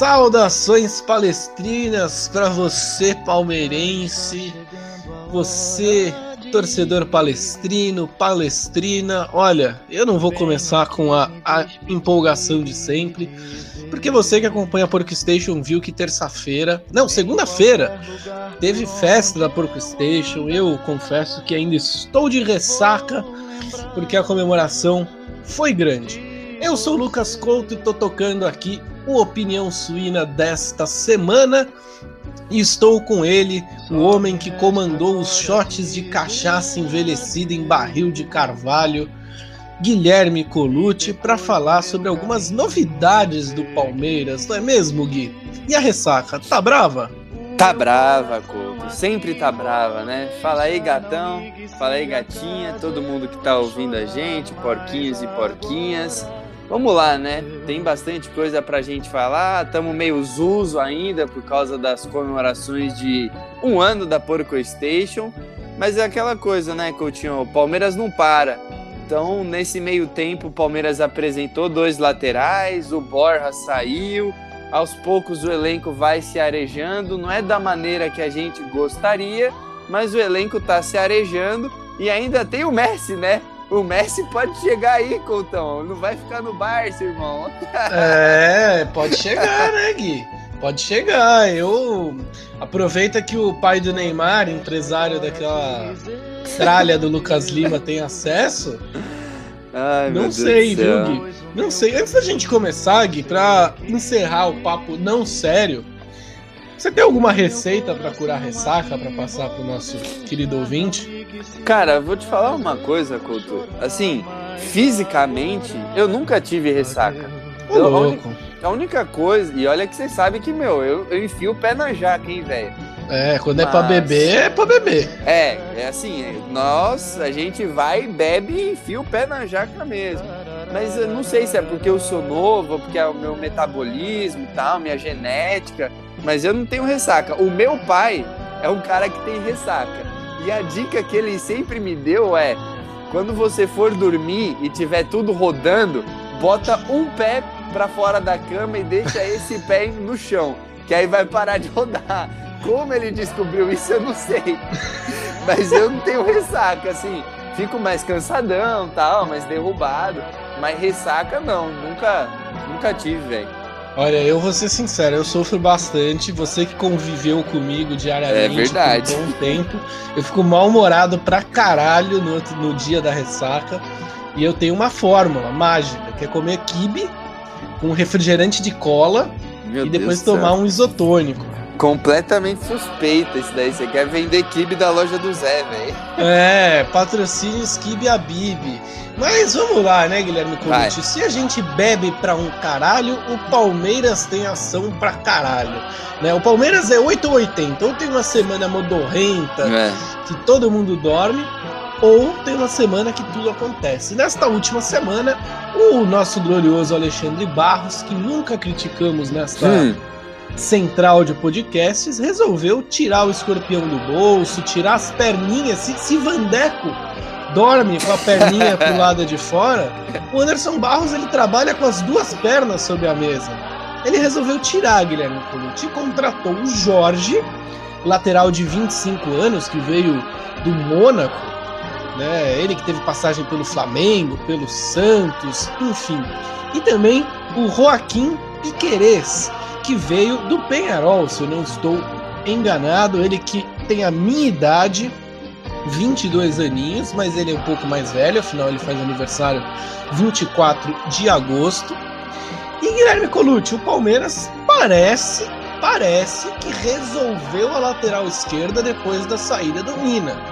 Saudações palestrinas para você palmeirense, você torcedor palestrino, palestrina. Olha, eu não vou começar com a, a empolgação de sempre, porque você que acompanha a Porco Station viu que terça-feira, não, segunda-feira, teve festa da Porco Station. Eu confesso que ainda estou de ressaca, porque a comemoração foi grande. Eu sou o Lucas Couto e tô tocando aqui o Opinião Suína desta semana. E estou com ele, o homem que comandou os shots de cachaça envelhecida em barril de carvalho, Guilherme Colucci, para falar sobre algumas novidades do Palmeiras, não é mesmo, Gui? E a ressaca, tá brava? Tá brava, Couto. Sempre tá brava, né? Fala aí, gatão. Fala aí, gatinha. Todo mundo que tá ouvindo a gente, porquinhos e porquinhas. Vamos lá, né? Tem bastante coisa pra gente falar. Estamos meio zuzo ainda por causa das comemorações de um ano da Porco Station. Mas é aquela coisa, né, Coutinho? O Palmeiras não para. Então, nesse meio tempo, o Palmeiras apresentou dois laterais, o Borja saiu. Aos poucos o elenco vai se arejando. Não é da maneira que a gente gostaria, mas o elenco tá se arejando. E ainda tem o Messi, né? O Messi pode chegar aí, Coutão. Não vai ficar no Barça, irmão. É, pode chegar, né, Gui? Pode chegar. Eu aproveita que o pai do Neymar, empresário daquela tralha do Lucas Lima, tem acesso. Ai, não sei, viu, Gui? Não sei. Antes da gente começar, Gui, pra encerrar o papo não sério, você tem alguma receita para curar ressaca para passar pro nosso querido ouvinte? Cara, vou te falar uma coisa, Couto. Assim, fisicamente, eu nunca tive ressaca. Ô, eu, louco. A, a única coisa, e olha que você sabe que, meu, eu, eu enfio o pé na jaca, hein, velho. É, quando Mas... é pra beber, é pra beber. É, é assim, nós, a gente vai, bebe e enfia o pé na jaca mesmo. Mas eu não sei se é porque eu sou novo, porque é o meu metabolismo e tal, minha genética, mas eu não tenho ressaca. O meu pai é um cara que tem ressaca. E a dica que ele sempre me deu é: quando você for dormir e tiver tudo rodando, bota um pé para fora da cama e deixa esse pé no chão, que aí vai parar de rodar. Como ele descobriu isso, eu não sei. Mas eu não tenho ressaca, assim. Fico mais cansadão, tal, mais derrubado. Mas ressaca não, nunca, nunca tive, velho. Olha, eu vou ser sincero, eu sofro bastante. Você que conviveu comigo diariamente é verdade. por um bom tempo, eu fico mal-humorado pra caralho no, no dia da ressaca. E eu tenho uma fórmula mágica, que é comer kibe com refrigerante de cola Meu e depois Deus tomar um isotônico. Completamente suspeita isso daí. Você quer vender kibe da loja do Zé, velho. É, patrocínios kibe Abib. Mas vamos lá, né, Guilherme Colucci? Se a gente bebe pra um caralho, o Palmeiras tem ação pra caralho. Né? O Palmeiras é 8 ou 80. Ou tem uma semana modorrenta, é. que todo mundo dorme, ou tem uma semana que tudo acontece. Nesta última semana, o nosso glorioso Alexandre Barros, que nunca criticamos nesta hum. Central de podcasts, resolveu tirar o escorpião do bolso, tirar as perninhas, se, se Vandeco dorme com a perninha pro lado de fora, o Anderson Barros ele trabalha com as duas pernas sobre a mesa. Ele resolveu tirar Guilherme Colucci e contratou o Jorge, lateral de 25 anos, que veio do Mônaco, né? Ele que teve passagem pelo Flamengo, pelo Santos, enfim. E também o Joaquim Piquerez, que veio do Penharol, se eu não estou enganado, ele que tem a minha idade, 22 aninhos, mas ele é um pouco mais velho, afinal ele faz aniversário 24 de agosto. E Guilherme Colucci, o Palmeiras parece, parece que resolveu a lateral esquerda depois da saída do Mina.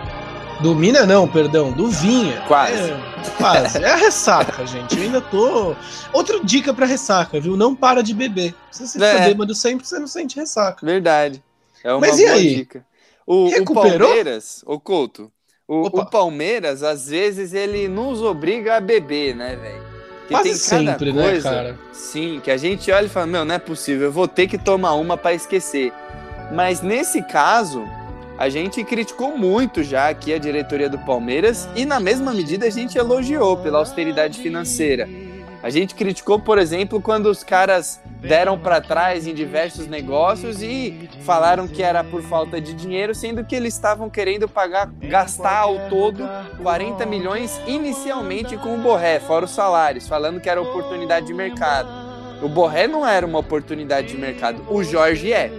Do Mina não, perdão, do Vinha. Quase. É, quase. É a ressaca, gente. Eu ainda tô. Outra dica pra ressaca, viu? Não para de beber. Se você é. fica bêbado sempre, você não sente ressaca. Verdade. É uma Mas e aí? Dica. O, o Palmeiras, o Couto, o, o, Palmeiras, às vezes, ele nos obriga a beber, né, velho? Quase sempre, né, coisa, né, cara? Sim, que a gente olha e fala, meu, não é possível, eu vou ter que tomar uma para esquecer. Mas nesse caso, a gente criticou muito já aqui a diretoria do Palmeiras e na mesma medida a gente elogiou pela austeridade financeira. A gente criticou, por exemplo, quando os caras deram para trás em diversos negócios e falaram que era por falta de dinheiro, sendo que eles estavam querendo pagar, gastar ao todo 40 milhões inicialmente com o Borré, fora os salários, falando que era oportunidade de mercado. O Borré não era uma oportunidade de mercado, o Jorge é.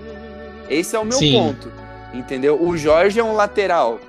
Esse é o meu Sim. ponto, entendeu? O Jorge é um lateral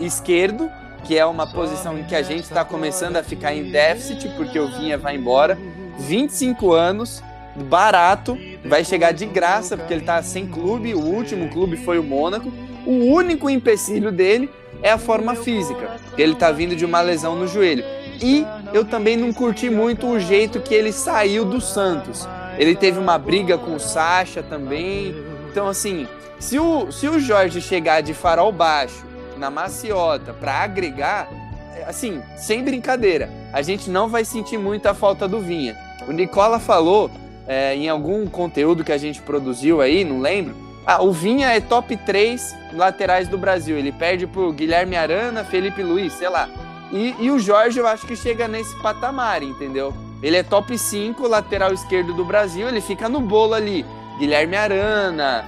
esquerdo que é uma posição em que a gente está começando a ficar em déficit, porque o Vinha vai embora. 25 anos, barato, vai chegar de graça, porque ele está sem clube, o último clube foi o Mônaco. O único empecilho dele é a forma física, ele está vindo de uma lesão no joelho. E eu também não curti muito o jeito que ele saiu do Santos. Ele teve uma briga com o Sacha também. Então, assim, se o, se o Jorge chegar de farol baixo, na maciota para agregar, assim, sem brincadeira, a gente não vai sentir muita falta do Vinha. O Nicola falou é, em algum conteúdo que a gente produziu aí, não lembro. Ah, o Vinha é top 3 laterais do Brasil. Ele perde pro Guilherme Arana, Felipe Luiz, sei lá. E, e o Jorge eu acho que chega nesse patamar, entendeu? Ele é top 5 lateral esquerdo do Brasil, ele fica no bolo ali. Guilherme Arana,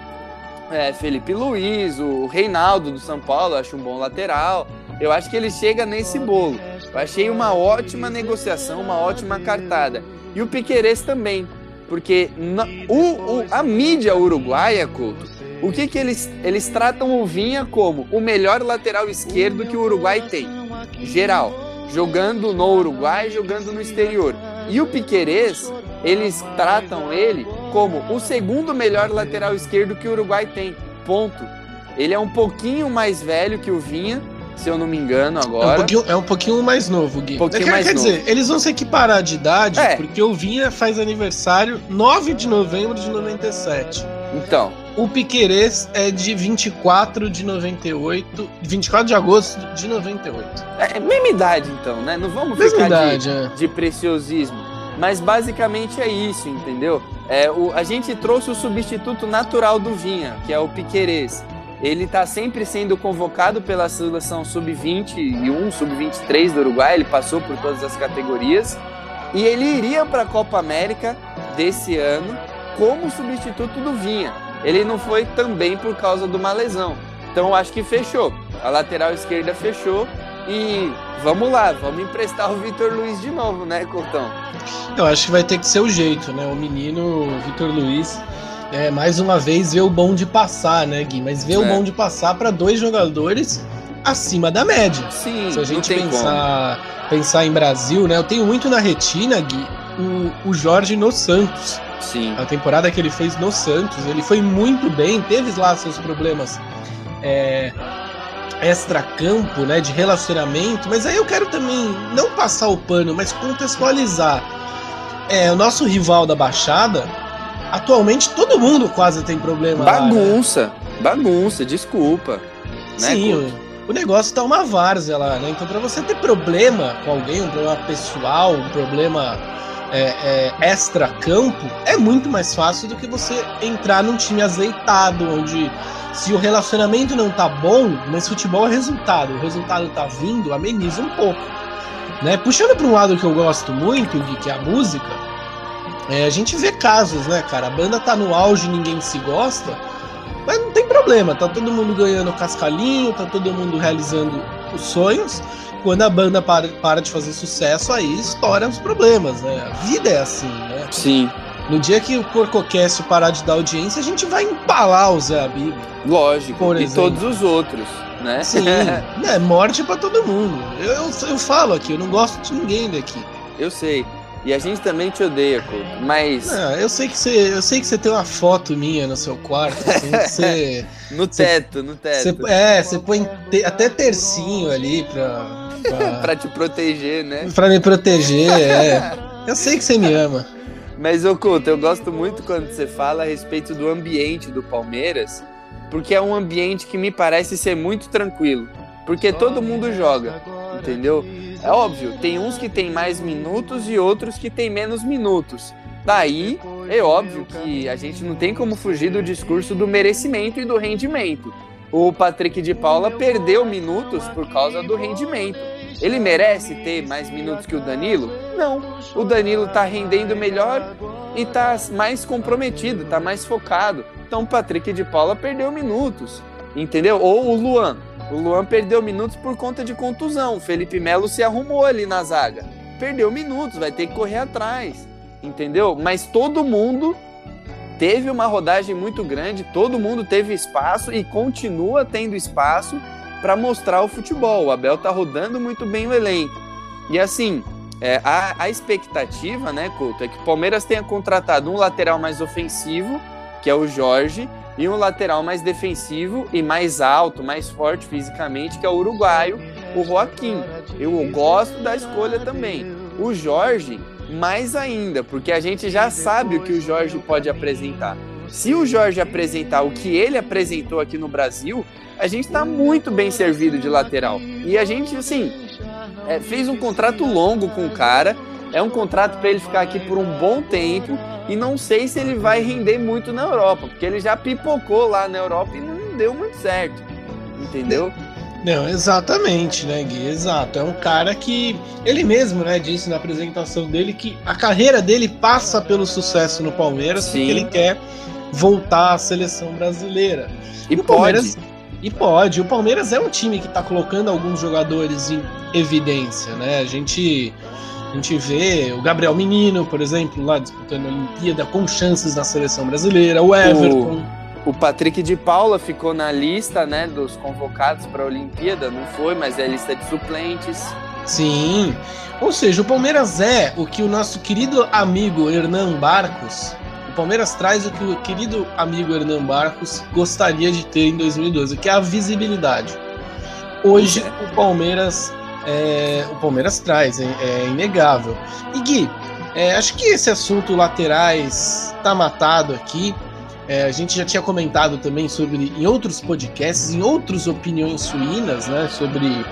é, Felipe Luiz, o Reinaldo do São Paulo, acho um bom lateral. Eu acho que ele chega nesse bolo. Eu achei uma ótima negociação, uma ótima cartada. E o Piqueires também, porque na, o, o, a mídia uruguaia, Couto, o que, que eles, eles tratam o Vinha como o melhor lateral esquerdo que o Uruguai tem, geral, jogando no Uruguai, jogando no exterior. E o Piquerez, eles tratam ele como o segundo melhor lateral esquerdo que o Uruguai tem. Ponto. Ele é um pouquinho mais velho que o Vinha, se eu não me engano agora. É um pouquinho, é um pouquinho mais novo, Gui. Um pouquinho quer, mais quer novo. dizer, eles vão se equiparar de idade, é. porque o Vinha faz aniversário 9 de novembro de 97. Então. O Piquerez é de 24 de 98. 24 de agosto de 98. É mesma idade, então, né? Não vamos mesma ficar idade, de, é. de preciosismo. Mas basicamente é isso, entendeu? É, o, a gente trouxe o substituto natural do Vinha, que é o Piquerez. Ele está sempre sendo convocado pela seleção sub-21, sub-23 do Uruguai, ele passou por todas as categorias. E ele iria para a Copa América desse ano como substituto do Vinha. Ele não foi também por causa de uma lesão. Então acho que fechou. A lateral esquerda fechou e vamos lá, vamos emprestar o Vitor Luiz de novo, né, Cortão? Eu acho que vai ter que ser o jeito, né? O menino Vitor Luiz, é, mais uma vez, vê o bom de passar, né, Gui? Mas vê é. o bom de passar para dois jogadores acima da média. Sim, Se a gente pensar, pensar em Brasil, né? Eu tenho muito na retina, Gui, o, o Jorge no Santos. Sim. A temporada que ele fez no Santos, ele foi muito bem, teve lá seus problemas é, extra-campo, né, de relacionamento, mas aí eu quero também não passar o pano, mas contextualizar. É, o nosso rival da Baixada, atualmente todo mundo quase tem problema. Bagunça, lá, né? bagunça, desculpa. Né, Sim, o, o, negócio tá uma várzea lá, né? Então, para você ter problema com alguém, um problema pessoal, um problema é, é, extra-campo, é muito mais fácil do que você entrar num time azeitado, onde se o relacionamento não tá bom, mas futebol é resultado, o resultado tá vindo, ameniza um pouco. Né? Puxando para um lado que eu gosto muito, que é a música, é, a gente vê casos, né, cara? A banda tá no auge, ninguém se gosta, mas não tem problema, tá todo mundo ganhando cascalhinho, tá todo mundo realizando os sonhos. Quando a banda para, para de fazer sucesso, aí estoura os problemas, né? A vida é assim, né? Sim. No dia que o Porcocast parar de dar audiência, a gente vai empalar o Zé Abib. Lógico, por e todos os outros, né? Sim, é morte para todo mundo. Eu, eu, eu, falo aqui, eu não gosto de ninguém daqui. Eu sei. E a gente também te odeia, Couto, mas... Não, eu sei que você, eu sei que você tem uma foto minha no seu quarto, assim, você... no teto, você, no teto. Você, é, você põe te, até tercinho ali pra... Pra, te proteger, né? Pra me proteger, é. Eu sei que você me ama. Mas, Oculto, eu gosto muito quando você fala a respeito do ambiente do Palmeiras, porque é um ambiente que me parece ser muito tranquilo. Porque todo mundo joga, entendeu? É óbvio, tem uns que tem mais minutos e outros que tem menos minutos. Daí, é óbvio que a gente não tem como fugir do discurso do merecimento e do rendimento. O Patrick de Paula perdeu minutos por causa do rendimento. Ele merece ter mais minutos que o Danilo? Não. O Danilo tá rendendo melhor e tá mais comprometido, tá mais focado. Então o Patrick de Paula perdeu minutos, entendeu? Ou o Luan. O Luan perdeu minutos por conta de contusão. O Felipe Melo se arrumou ali na zaga. Perdeu minutos, vai ter que correr atrás, entendeu? Mas todo mundo teve uma rodagem muito grande, todo mundo teve espaço e continua tendo espaço para mostrar o futebol. O Abel tá rodando muito bem o elenco. E assim, é, a, a, expectativa, né, Couto, é que o Palmeiras tenha contratado um lateral mais ofensivo, que é o Jorge, e um lateral mais defensivo e mais alto, mais forte fisicamente, que é o uruguaio, o Joaquim. Eu gosto da escolha também. O Jorge, mais ainda, porque a gente já sabe o que o Jorge pode apresentar. Se o Jorge apresentar o que ele apresentou aqui no Brasil, a gente está muito bem servido de lateral. E a gente, assim, é, fez um contrato longo com o cara. É um contrato para ele ficar aqui por um bom tempo. E não sei se ele vai render muito na Europa, porque ele já pipocou lá na Europa e não deu muito certo. Entendeu? Não, exatamente, né, Gui? Exato. É um cara que ele mesmo, né, disse na apresentação dele que a carreira dele passa pelo sucesso no Palmeiras Sim. porque ele quer voltar à seleção brasileira. E, e Palmeiras e pode. O Palmeiras é um time que está colocando alguns jogadores em evidência, né? A gente a gente vê o Gabriel Menino, por exemplo, lá disputando a Olimpíada com chances na seleção brasileira, o Everton. O o Patrick de Paula ficou na lista, né, dos convocados para a Olimpíada, não foi, mas é a lista de suplentes. Sim. Ou seja, o Palmeiras é o que o nosso querido amigo Hernan Barcos, o Palmeiras traz o que o querido amigo Hernan Barcos gostaria de ter em 2012, que é a visibilidade. Hoje o Palmeiras é, o Palmeiras traz, é, é inegável. E Gui, é, acho que esse assunto laterais está matado aqui. É, a gente já tinha comentado também sobre em outros podcasts, em outras opiniões suínas, né? Sobre,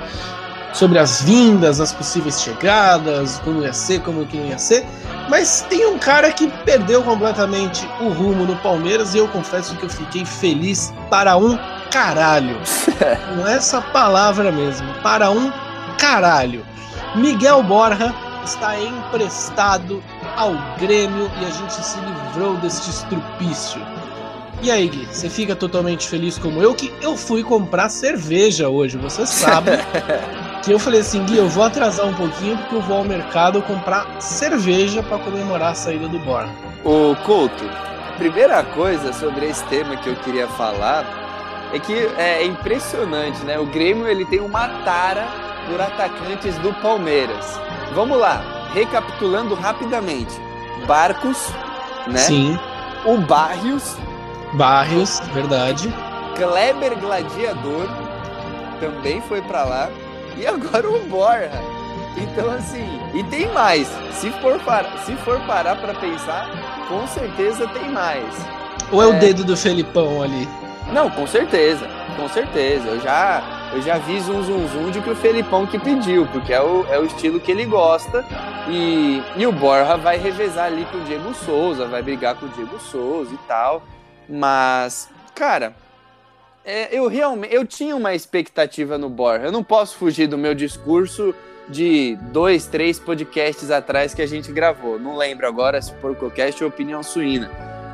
sobre as vindas, as possíveis chegadas, como ia ser, como que não ia ser. Mas tem um cara que perdeu completamente o rumo no Palmeiras e eu confesso que eu fiquei feliz para um caralho. Com essa palavra mesmo, para um caralho. Miguel Borja está emprestado ao Grêmio e a gente se livrou deste estrupício. E aí, Gui, você fica totalmente feliz como eu, que eu fui comprar cerveja hoje, você sabe. que eu falei assim, Gui, eu vou atrasar um pouquinho porque eu vou ao mercado comprar cerveja para comemorar a saída do Borja. Ô, Couto, a primeira coisa sobre esse tema que eu queria falar é que é impressionante, né? O Grêmio ele tem uma tara por atacantes do Palmeiras. Vamos lá, recapitulando rapidamente. Barcos, né? Sim. O Barrios, Barrios, verdade. Kleber Gladiador também foi para lá. E agora o Borja. Então, assim, e tem mais. Se for, para, se for parar para pensar, com certeza tem mais. Ou é, é, o dedo do Felipão ali? Não, com certeza. Com certeza. Eu já, eu já vi zum zum zum de que o Felipão que pediu, porque é o, é o estilo que ele gosta. E, e o Borja vai revezar ali com o Diego Souza, vai brigar com o Diego Souza e tal. Mas, cara, é, eu realmente eu tinha uma expectativa no Borja. Eu não posso fugir do meu discurso de dois, três podcasts atrás que a gente gravou. Não lembro agora se Porcocast ou Opinião Suína.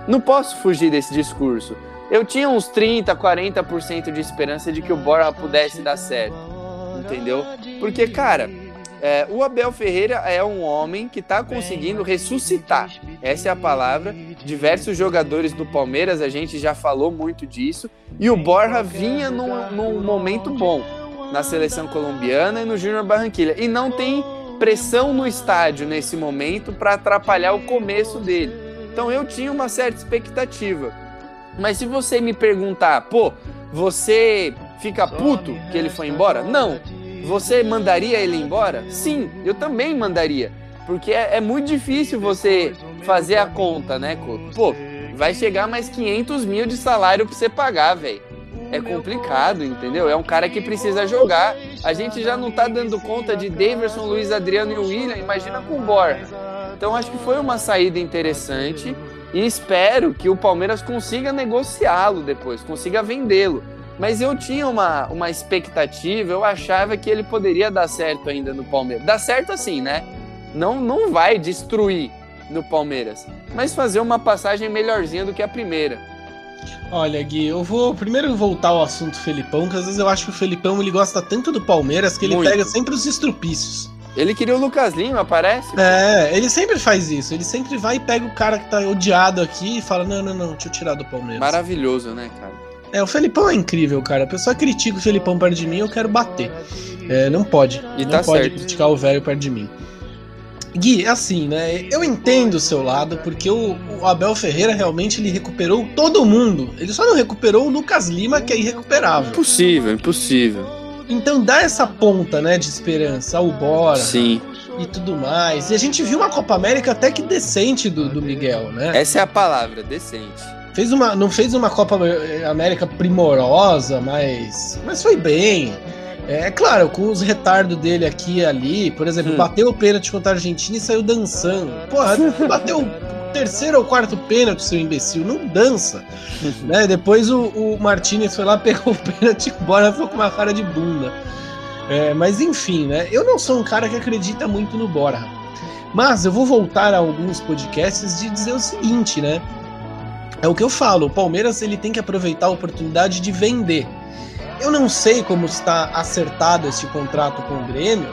Não posso fugir desse discurso. Eu tinha uns 30, 40% de esperança de que o Borja pudesse dar certo. Entendeu? Porque, cara, é, o Abel Ferreira é um homem que está conseguindo ressuscitar, essa é a palavra. Diversos jogadores do Palmeiras, a gente já falou muito disso. E o Borja vinha num, num momento bom na seleção colombiana e no Júnior Barranquilha. E não tem pressão no estádio nesse momento para atrapalhar o começo dele. Então eu tinha uma certa expectativa. Mas se você me perguntar, pô, você fica puto que ele foi embora? Não. Você mandaria ele embora? Sim, eu também mandaria. Porque é, é muito difícil você fazer a conta, né, Pô, vai chegar mais 500 mil de salário pra você pagar, velho. É complicado, entendeu? É um cara que precisa jogar. A gente já não tá dando conta de Daverson, Luiz Adriano e William. Imagina com o Borja. Então acho que foi uma saída interessante e espero que o Palmeiras consiga negociá-lo depois, consiga vendê-lo. Mas eu tinha uma, uma expectativa, eu achava que ele poderia dar certo ainda no Palmeiras. Dá certo assim, né? Não, não vai destruir no Palmeiras, mas fazer uma passagem melhorzinha do que a primeira. Olha, Gui, eu vou primeiro voltar ao assunto Felipão, que às vezes eu acho que o Felipão ele gosta tanto do Palmeiras que ele Muito. pega sempre os estrupícios. Ele queria o Lucas Lima, parece? É, ele sempre faz isso. Ele sempre vai e pega o cara que tá odiado aqui e fala: não, não, não, deixa eu tirar do Palmeiras. Maravilhoso, né, cara? É, o Felipão é incrível, cara. A pessoa critica o Felipão perto de mim, eu quero bater. É, não pode. E não tá pode certo. criticar o velho perto de mim. Gui, é assim, né? Eu entendo o seu lado, porque o, o, Abel Ferreira realmente ele recuperou todo mundo. Ele só não recuperou o Lucas Lima, que é irrecuperável. Impossível, impossível. Então dá essa ponta, né, de esperança ao Bora. Sim. E tudo mais. E a gente viu uma Copa América até que decente do, do Miguel, né? Essa é a palavra, decente. Fez uma, não fez uma Copa América primorosa, mas, mas foi bem. É claro, com os retardos dele aqui e ali, por exemplo, hum. bateu o pênalti contra a Argentina e saiu dançando. Porra, bateu o terceiro ou quarto pênalti, seu imbecil, não dança. né? Depois o, o Martinez foi lá, pegou o pênalti e embora, ficou com uma cara de bunda. É, mas enfim, né? Eu não sou um cara que acredita muito no Borja. Mas eu vou voltar a alguns podcasts de dizer o seguinte, né? É o que eu falo, o Palmeiras ele tem que aproveitar a oportunidade de vender. Eu não sei como está acertado esse contrato com o Grêmio,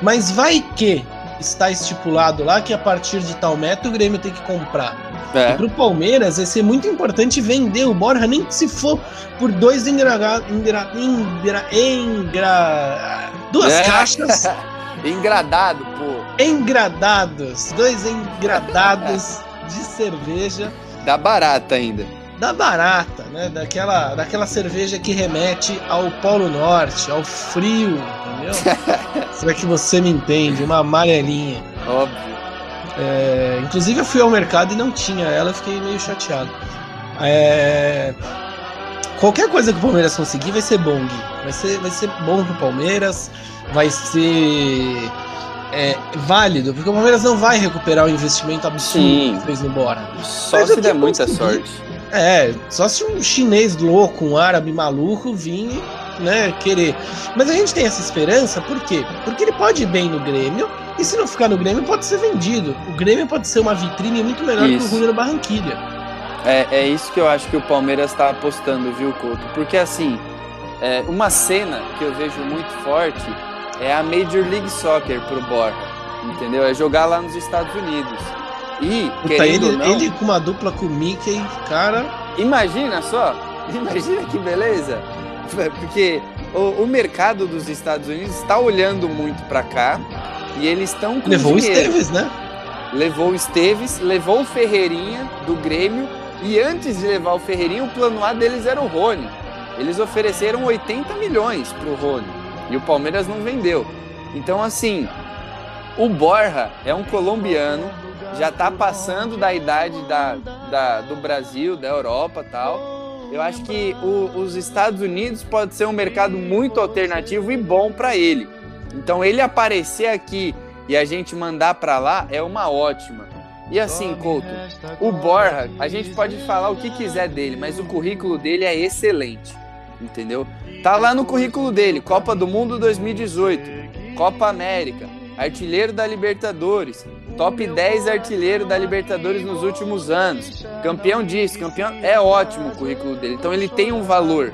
mas vai que está estipulado lá que a partir de tal meta o Grêmio tem que comprar. É. E pro Palmeiras vai ser muito importante vender o Borja, nem que se for por dois engradados. Engra, engra, engra, duas é. caixas. Engradado, pô. Engradados. Dois engradados de cerveja. Dá barata ainda da barata, né? Daquela, daquela cerveja que remete ao Polo Norte, ao frio, entendeu? Será que você me entende? Uma amarelinha. Óbvio. É, inclusive eu fui ao mercado e não tinha ela, fiquei meio chateado. É, qualquer coisa que o Palmeiras conseguir vai ser bom, Gui. Vai ser, vai ser bom pro Palmeiras, vai ser é, válido, porque o Palmeiras não vai recuperar o investimento absurdo Sim. que fez no Bora. Só Mas se der muita sorte. É, só se um chinês louco, um árabe maluco vir, né, querer. Mas a gente tem essa esperança, por quê? Porque ele pode ir bem no Grêmio, e se não ficar no Grêmio, pode ser vendido. O Grêmio pode ser uma vitrine muito melhor isso. que o Júnior Barranquilha. É, é isso que eu acho que o Palmeiras está apostando, viu, Couto? Porque assim, é, uma cena que eu vejo muito forte é a Major League Soccer pro Borja, entendeu? É jogar lá nos Estados Unidos. E, Puta, ele, não, ele com uma dupla com o Mickey, cara. Imagina só, imagina que beleza. Porque o, o mercado dos Estados Unidos está olhando muito para cá e eles estão com Levou dinheiro. o Esteves, né? Levou o Esteves, levou o Ferreirinha do Grêmio e antes de levar o Ferreirinha, o plano A deles era o Rony. Eles ofereceram 80 milhões para o Rony e o Palmeiras não vendeu. Então, assim, o Borja é um colombiano já está passando da idade da, da, do Brasil, da Europa tal. Eu acho que o, os Estados Unidos pode ser um mercado muito alternativo e bom para ele. Então ele aparecer aqui e a gente mandar para lá é uma ótima. E assim, Couto, o Borja, a gente pode falar o que quiser dele, mas o currículo dele é excelente, entendeu? Tá lá no currículo dele, Copa do Mundo 2018, Copa América, artilheiro da Libertadores, top 10 artilheiro da Libertadores nos últimos anos. Campeão disso, campeão. É ótimo o currículo dele. Então ele tem um valor.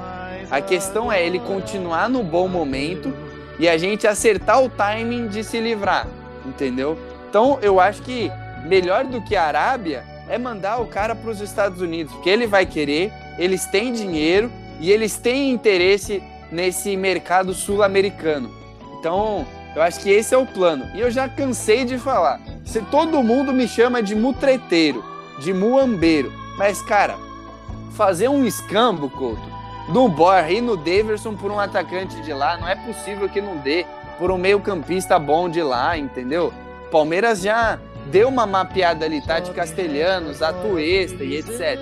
A questão é ele continuar no bom momento e a gente acertar o timing de se livrar, entendeu? Então eu acho que melhor do que a Arábia é mandar o cara para os Estados Unidos, porque ele vai querer, eles têm dinheiro e eles têm interesse nesse mercado sul-americano. Então, eu acho que esse é o plano. E eu já cansei de falar. Se todo mundo me chama de mutreteiro, de muambeiro. Mas, cara, fazer um escambo, Couto, no Borja e no Daverson por um atacante de lá, não é possível que não dê por um meio-campista bom de lá, entendeu? Palmeiras já deu uma mapeada ali, tá? De Castelhanos, Atuesta e etc.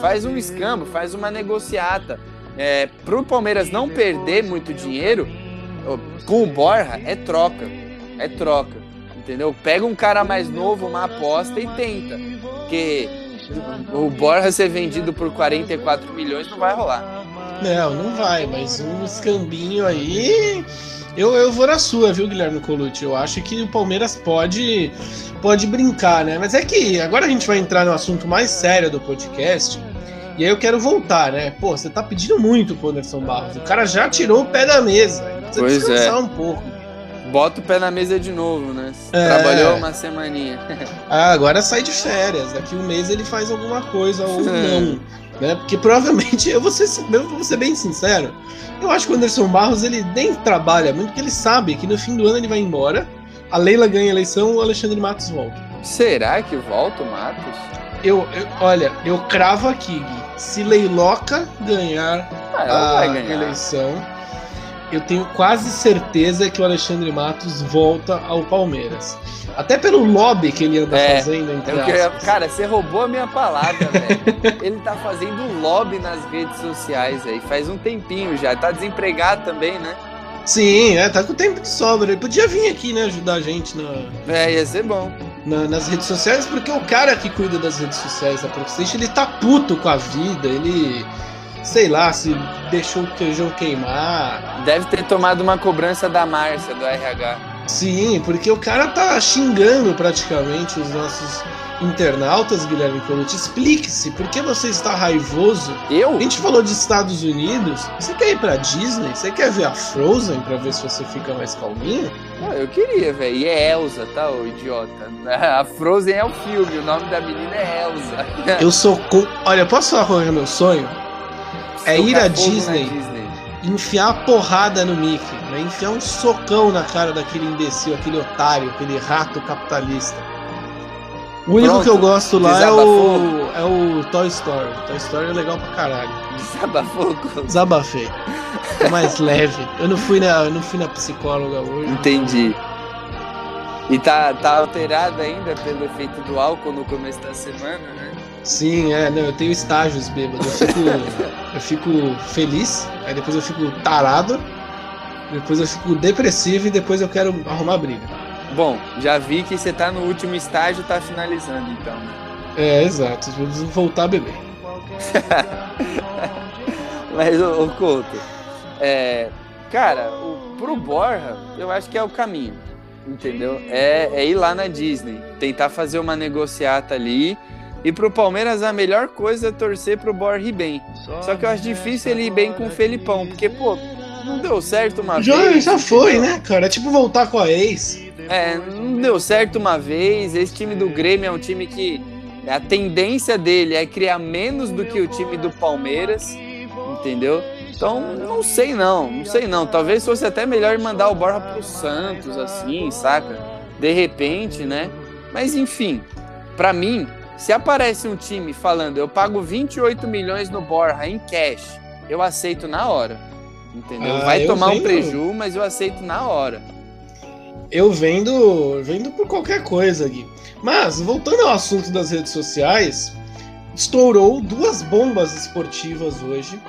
Faz um escambo, faz uma negociata. É, pro Palmeiras não perder muito dinheiro, com o Borja é troca. É troca. Entendeu? Pega um cara mais novo, uma aposta e tenta. Porque o Borja ser vendido por 44 milhões não vai rolar. Não, não vai, mas um escambinho aí. Eu, eu vou na sua, viu, Guilherme Colucci? Eu acho que o Palmeiras pode, pode brincar, né? Mas é que agora a gente vai entrar no assunto mais sério do podcast. E aí eu quero voltar, né? Pô, você tá pedindo muito pro Anderson Barros. O cara já tirou o pé da mesa. Precisa pois descansar é. um pouco. Bota o pé na mesa de novo, né? É. Trabalhou uma semaninha. ah, agora sai de férias. Daqui um mês ele faz alguma coisa ou não. Né? Porque provavelmente, eu vou, ser, eu vou ser bem sincero, eu acho que o Anderson Barros ele nem trabalha muito, porque ele sabe que no fim do ano ele vai embora, a Leila ganha a eleição o Alexandre Matos volta. Será que volta o Matos? Eu, eu, olha, eu cravo aqui, Gui. Se Leiloca ganhar ah, a ganhar. eleição, eu tenho quase certeza que o Alexandre Matos volta ao Palmeiras. Até pelo lobby que ele anda É, fazendo, entre aspas. Cara, você roubou a minha palavra, velho. Ele tá fazendo lobby nas redes sociais aí, faz um tempinho já. Tá desempregado também, né? Sim, é, tá com tempo de sobra. Ele podia vir aqui, né, ajudar a gente na, É, ia ser bom. Na- nas redes sociais, porque o cara que cuida das redes sociais da PlayStation, ele tá puto com a vida, ele. Sei lá, se deixou o queijão queimar. Deve ter tomado uma cobrança da Márcia, do RH. Sim, porque o cara tá xingando praticamente os nossos internautas, Guilherme Colucci. Explique-se, por que você está raivoso? Eu? A gente falou de Estados Unidos. Você quer ir pra Disney? Você quer ver a Frozen pra ver se você fica mais calminho? Pô, eu queria, velho. E é Elsa, tá, ô idiota? A Frozen é o filme, o nome da menina é Elsa. Eu sou com. Olha, posso falar qual é o meu sonho? É ir à Disney. Disney. enfiar a porrada no Mickey, né? enfiar um socão na cara daquele imbecil, aquele otário, aquele rato capitalista. O único Pronto, que eu gosto lá é o, é o Toy Story. Toy Story é legal pra caralho. Desabafou Desabafei. Tô mais leve. Eu não fui na, eu não fui na psicóloga hoje. Entendi. E tá, tá alterado ainda pelo efeito do álcool no começo da semana, né? Sim, é, não, eu tenho estágios bêbado. Eu fico, eu fico feliz, aí depois eu fico tarado, depois eu fico depressivo e depois eu quero arrumar briga. Bom, já vi que você tá no último estágio, tá finalizando então, né? É, exato. Preciso voltar a beber. Mas, ô, ô Couto, é, cara, o, pro Borja, eu acho que é o caminho, entendeu? É, é ir lá na Disney, tentar fazer uma negociata ali. E pro Palmeiras, a melhor coisa é torcer pro Borja ir bem. Só que eu acho difícil ele ir bem com o Felipão, porque, pô, não deu certo uma Já, vez. já foi, né, cara? É tipo voltar com a ex. É, não deu certo uma vez. Esse time do Grêmio é um time que a tendência dele é criar menos do que o time do Palmeiras, entendeu? Então, não sei não, não sei não. Talvez fosse até melhor mandar o Borja pro Santos, assim, saca? De repente, né? Mas enfim, pra mim, se aparece um time falando eu pago 28 milhões no Borja em cash, eu aceito na hora. Entendeu? Ah, Vai tomar um preju, mas eu aceito na hora. Eu vendo, vendo por qualquer coisa aqui. Mas, voltando ao assunto das redes sociais, estourou duas bombas esportivas hoje,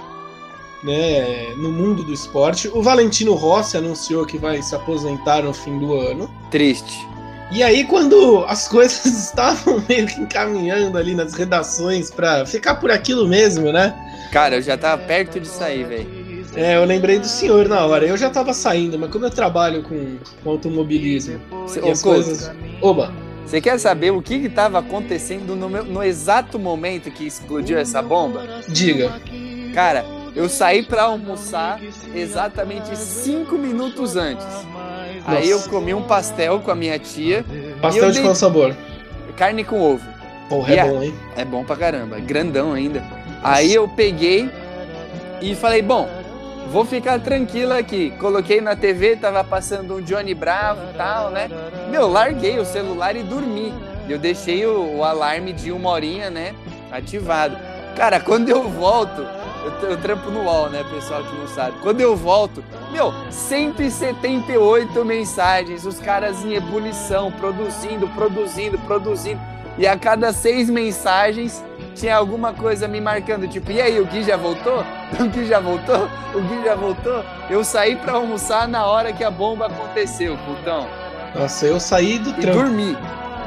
né, no mundo do esporte. O Valentino Rossi anunciou que vai se aposentar no fim do ano. Triste. E aí, quando as coisas estavam meio que encaminhando ali nas redações pra ficar por aquilo mesmo, né? Cara, eu já tava perto de sair, velho. É, eu lembrei do senhor na hora. Eu já tava saindo, mas como eu trabalho com, com automobilismo Cê- e as Couto, coisas. Oba! Você quer saber o que que tava acontecendo no, meu- no exato momento que explodiu essa bomba? Diga. Cara, eu saí pra almoçar exatamente cinco minutos antes. Aí eu Nossa. comi um pastel com a minha tia, Pastel de dei- qual sabor? carne com ovo. Porra, é Yeah. bom, hein? É bom pra caramba, grandão ainda. Aí eu peguei e falei, bom, vou ficar tranquilo aqui. Coloquei na TV, tava passando um Johnny Bravo e tal, né? Meu, larguei o celular e dormi. Eu deixei o, o alarme de uma horinha, né, ativado. Cara, quando eu volto, eu, eu trampo no UOL, né, pessoal que não sabe. Quando eu volto, meu, 178 mensagens, os caras em ebulição, produzindo, produzindo, produzindo. E a cada seis mensagens tinha alguma coisa me marcando, tipo, e aí, o Gui já voltou? O Gui já voltou? O Gui já voltou? Eu saí pra almoçar na hora que a bomba aconteceu, putão. Nossa, eu saí do E trampo. dormi.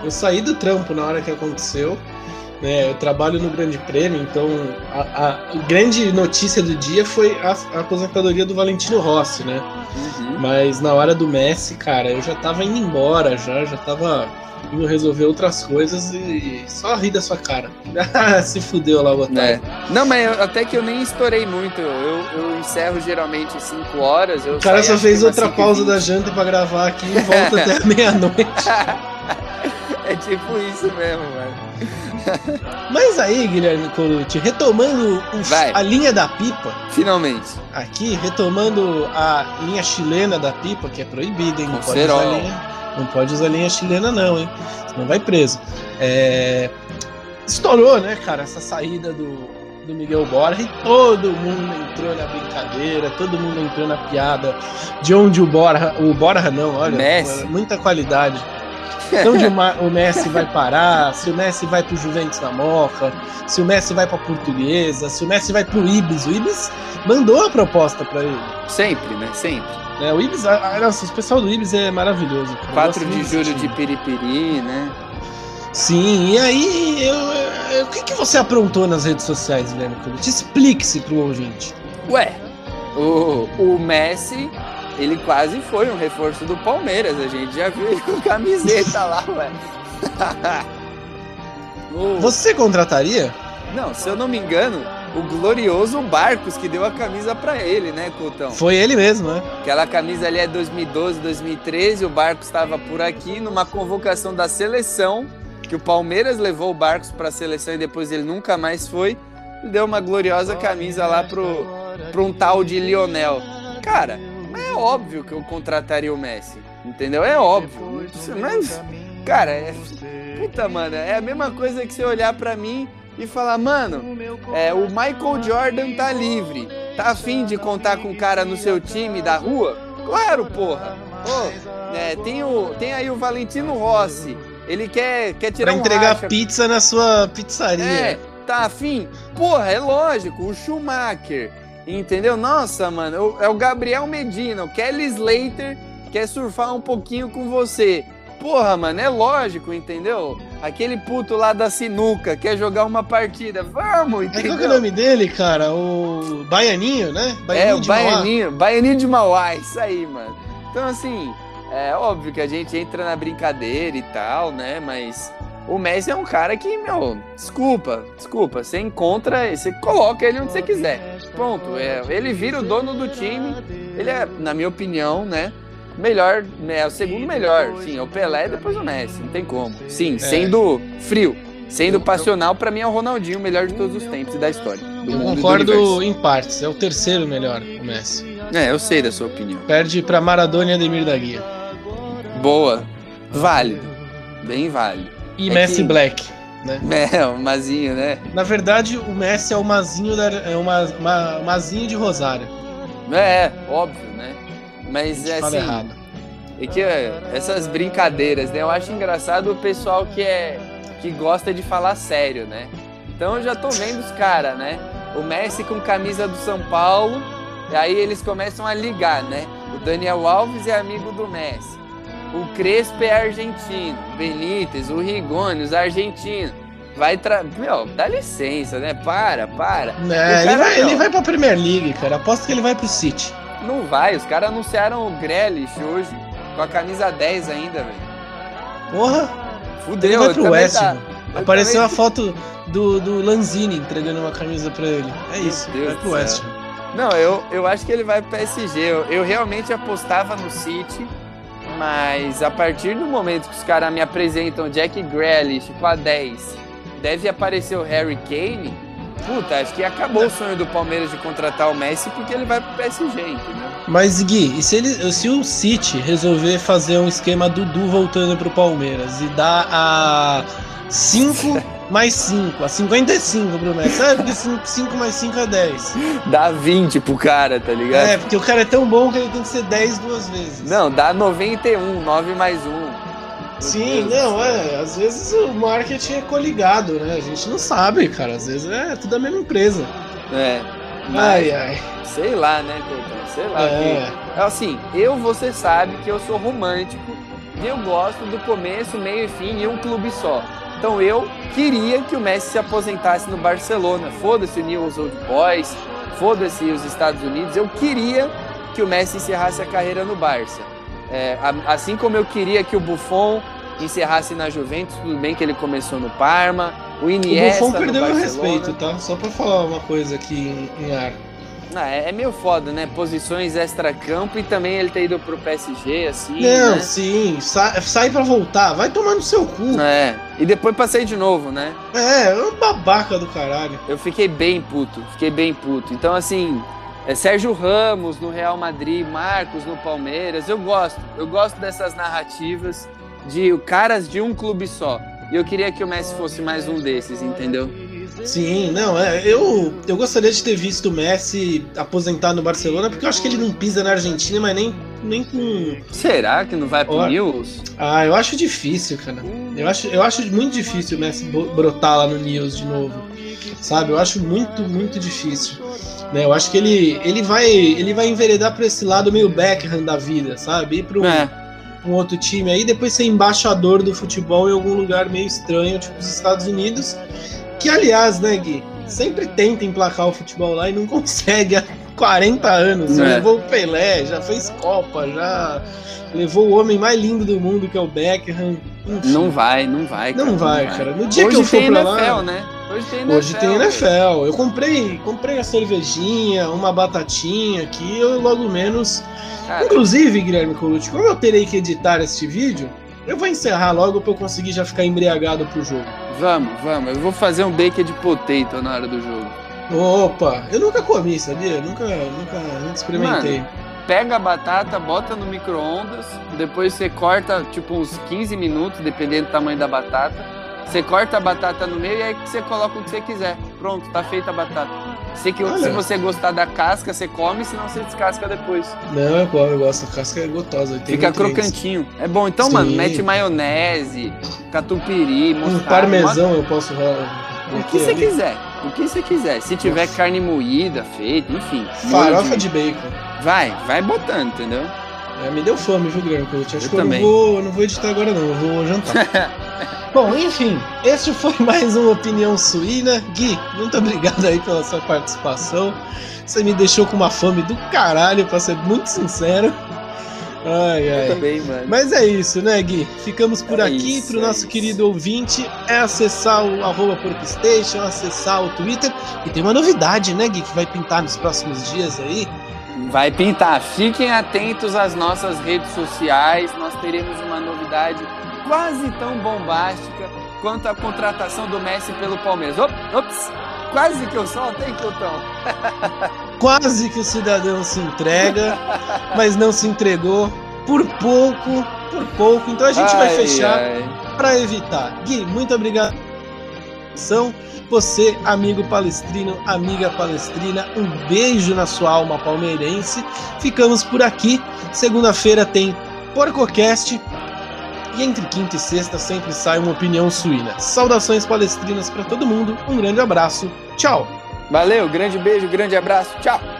Eu saí do trampo na hora que aconteceu. É, eu trabalho no Grande Prêmio, então a, a grande notícia do dia foi a, a aposentadoria do Valentino Rossi, né? Uhum. Mas na hora do Messi, cara, eu já tava indo embora, já, já tava indo resolver outras coisas e só ri da sua cara. Se fudeu lá o. É. Não, mas eu, até que eu nem estourei muito. Eu, eu encerro geralmente 5 horas. o cara só fez outra pausa da janta pra gravar aqui e volta até meia-noite. é tipo isso mesmo, mano. Mas aí, Guilherme Colucci, retomando a linha da pipa. Finalmente. Aqui, retomando a linha chilena da pipa, que é proibida, hein? Não pode, usar linha, não pode usar linha chilena, não, hein? Senão vai preso. É... Estourou, né, cara, essa saída do, do Miguel Borja e todo mundo entrou na brincadeira, todo mundo entrou na piada de onde o Borja, o Borja não, olha, Messi. muita qualidade então, onde o Messi vai parar, se o Messi vai pro Juventus da Moca, se o Messi vai pra Portuguesa, se o Messi vai pro Ibis. O Ibis mandou a proposta para ele. Sempre, né? Sempre. É, o Ibis, a, nossa, o pessoal do Ibis é maravilhoso. Cara. 4 de julho de Piripiri, né? Sim, e aí, eu, eu, o que, que você aprontou nas redes sociais, Guilherme Te explique-se pro ouvinte. Ué, o, o Messi ele quase foi um reforço do Palmeiras. A gente já viu ele com camiseta lá, ué. Você contrataria? Não, se eu não me engano, o glorioso Barcos que deu a camisa para ele, né, Coutão? Foi ele mesmo, né? Aquela camisa ali é 2012, 2013, o Barcos estava por aqui numa convocação da seleção, que o Palmeiras levou o Barcos para a seleção e depois ele nunca mais foi, e deu uma gloriosa camisa lá pro, pro um tal de Lionel. Cara, é óbvio que eu contrataria o Messi. Entendeu? É óbvio. Mas, cara, é. Puta, mano, é a mesma coisa que você olhar para mim e falar, mano, é, o Michael Jordan tá livre. Tá afim de contar com o cara no seu time da rua? Claro, porra. Oh, é, tem, o, tem aí o Valentino Rossi. Ele quer, quer tirar pra um entregar racha. pizza na sua pizzaria. É, tá afim? Porra, é lógico. O Schumacher. Entendeu? Nossa, mano, é o Gabriel Medina, o Kelly Slater quer surfar um pouquinho com você. Porra, mano, é lógico, entendeu? Aquele puto lá da sinuca quer jogar uma partida. Vamos, entendeu? É, qual é o nome dele, cara? O Baianinho, né? Baianinho é, o Baianinho. Mauá. Baianinho de Mauá, isso aí, mano. Então, assim, é óbvio que a gente entra na brincadeira e tal, né? Mas o Messi é um cara que, meu, desculpa, desculpa, você encontra, você coloca ele onde você quiser. Pronto, é, ele vira o dono do time. Ele é, na minha opinião, né? Melhor, é o segundo melhor. Sim, é o Pelé e depois o Messi, não tem como. Sim, é. sendo frio, sendo passional, para mim é o Ronaldinho, o melhor de todos os tempos e da história. eu concordo em partes, é o terceiro melhor, o Messi. É, eu sei da sua opinião. Perde para Maradona e Ademir da Guia. Boa, válido, bem válido. E é Messi que... Black, né? É, o Mazinho, né? Na verdade, o Messi é o Mazinho, da, é uma, uma, Mazinho de Rosário. É, óbvio, né? Mas é assim. Errado. É que essas brincadeiras, né? Eu acho engraçado o pessoal que é que gosta de falar sério, né? Então eu já tô vendo os caras, né? O Messi com camisa do São Paulo, e aí eles começam a ligar, né? O Daniel Alves é amigo do Messi. O Crespo é argentino, Benítez, o Rigoni, os argentinos. Vai tra... Meu, dá licença, né? Para, para. É, cara, ele, vai, ele vai pra Premier League, cara. Aposto que ele vai pro City. Não vai, os caras anunciaram o Grealish hoje, com a camisa 10 ainda, velho. Porra! Fudeu, ele vai pro West. Tá... Apareceu também... a foto do, do Lanzini entregando uma camisa pra ele. É isso, vai pro West. Não, eu, eu acho que ele vai pro PSG. Eu, eu realmente apostava no City. Mas a partir do momento que os caras me apresentam Jack Grealish com a 10, deve aparecer o Harry Kane. Puta, acho que acabou o sonho do Palmeiras de contratar o Messi porque ele vai pro PSG, entendeu? Mas Gui, e se, ele, se o City resolver fazer um esquema Dudu voltando pro Palmeiras e dar a 5 mais 5, a 55 pro Messi. Sabe? Porque 5 mais 5 é 10. Dá 20 pro cara, tá ligado? É, porque o cara é tão bom que ele tem que ser 10 duas vezes. Não, dá 91, 9 mais 1. Sim, não, é. Às vezes o marketing é coligado, né? A gente não sabe, cara. Às vezes é tudo a mesma empresa. É. Ai, ai. Sei lá, né, Coutinho? Sei lá. É. Que, assim, eu, você sabe que eu sou romântico e eu gosto do começo, meio e fim em um clube só. Então eu queria que o Messi se aposentasse no Barcelona. Foda-se o News Old Boys, foda-se os Estados Unidos. Eu queria que o Messi encerrasse a carreira no Barça. É, assim como eu queria que o Buffon encerrasse na Juventus, tudo bem que ele começou no Parma, o Iniesta O Buffon perdeu meu respeito, tá? Só pra falar uma coisa aqui em, ar. Ah, é, é meio foda, né? Posições extra-campo e também ele ter ido pro PSG, assim. Não, né? sim, sai, sai pra voltar, vai tomar no seu cu. É, e depois passei de novo, né? É, é um babaca do caralho. Eu fiquei bem puto, fiquei bem puto. Então, assim, é Sérgio Ramos no Real Madrid, Marcos no Palmeiras, eu gosto, eu gosto dessas narrativas de caras de um clube só. E eu queria que o Messi fosse mais um desses, entendeu? Sim, não, é, eu, eu gostaria de ter visto o Messi aposentar no Barcelona, porque eu acho que ele não pisa na Argentina, mas nem, nem com. Será que não vai pro News? Ah, eu acho difícil, cara. Eu acho, eu acho muito difícil o Messi brotar lá no News de novo. Sabe? Eu acho muito, muito difícil. Né? Eu acho que ele, ele, vai, ele vai enveredar pra esse lado meio Beckham da vida, sabe? Ir pro. É um outro time aí, depois ser embaixador do futebol em algum lugar meio estranho, tipo os Estados Unidos, que, aliás, né, Gui, sempre tenta emplacar o futebol lá e não consegue 40 anos. Já é. levou o Pelé, já fez Copa, já levou o homem mais lindo do mundo, que é o Beckham. Enfim. Não vai, não vai. Cara, não, vai, não vai, cara. No dia Hoje que eu for pra NFL, lá. Né? Hoje tem NFL. Hoje tem NFL. Eu comprei, comprei a cervejinha, uma batatinha aqui, eu logo menos. Cara. Inclusive, Guilherme Colucci, como eu terei que editar este vídeo, eu vou encerrar logo pra eu conseguir já ficar embriagado pro jogo. Vamos, vamos. Eu vou fazer um de potato na hora do jogo. Opa, eu nunca comi, sabia? Nunca, nunca, nunca experimentei. Mano, pega a batata, bota no micro-ondas, depois você corta tipo uns 15 minutos, dependendo do tamanho da batata. Você corta a batata no meio e aí você coloca o que você quiser. Pronto, tá feita a batata. Se, que, se você gostar da casca, você come, senão você descasca depois. Não, eu, eu gosto. A casca é gostosa. Fica crocantinho. É bom. Então, Sim. mano, mete maionese, catupiry, mostarda. Um parmesão eu posso O que você quiser. O que você quiser. Se tiver Nossa. carne moída, feita, enfim. Farofa de bacon. Vai, vai botando, entendeu? É, me deu fome, viu, Guilherme? Eu acho eu que também. eu não vou, não vou editar agora, não. Eu vou jantar. Bom, enfim, este foi mais uma Opinião Suína. Gui, muito obrigado aí pela sua participação. Você me deixou com uma fome do caralho, pra ser muito sincero. Ai, ai. Eu também, mano. Mas é isso, né, Gui? Ficamos por é aqui. Isso, Pro é nosso isso. querido ouvinte, é acessar o arroba Porkstation, acessar o Twitter. E tem uma novidade, né, Gui, que vai pintar nos próximos dias aí. Vai pintar. Fiquem atentos às nossas redes sociais. Nós teremos uma novidade quase tão bombástica quanto a contratação do Messi pelo Palmeiras. Ops, quase que eu solto, hein, Clotão? quase que o cidadão se entrega, mas não se entregou por pouco, por pouco. Então a gente ai, vai fechar para evitar. Gui, muito obrigado. São você, amigo palestrino, amiga palestrina, um beijo na sua alma palmeirense. Ficamos por aqui. Segunda-feira tem PorcoCast e entre quinta e sexta sempre sai uma opinião suína. Saudações palestrinas para todo mundo, um grande abraço, tchau! Valeu, grande beijo, grande abraço, tchau!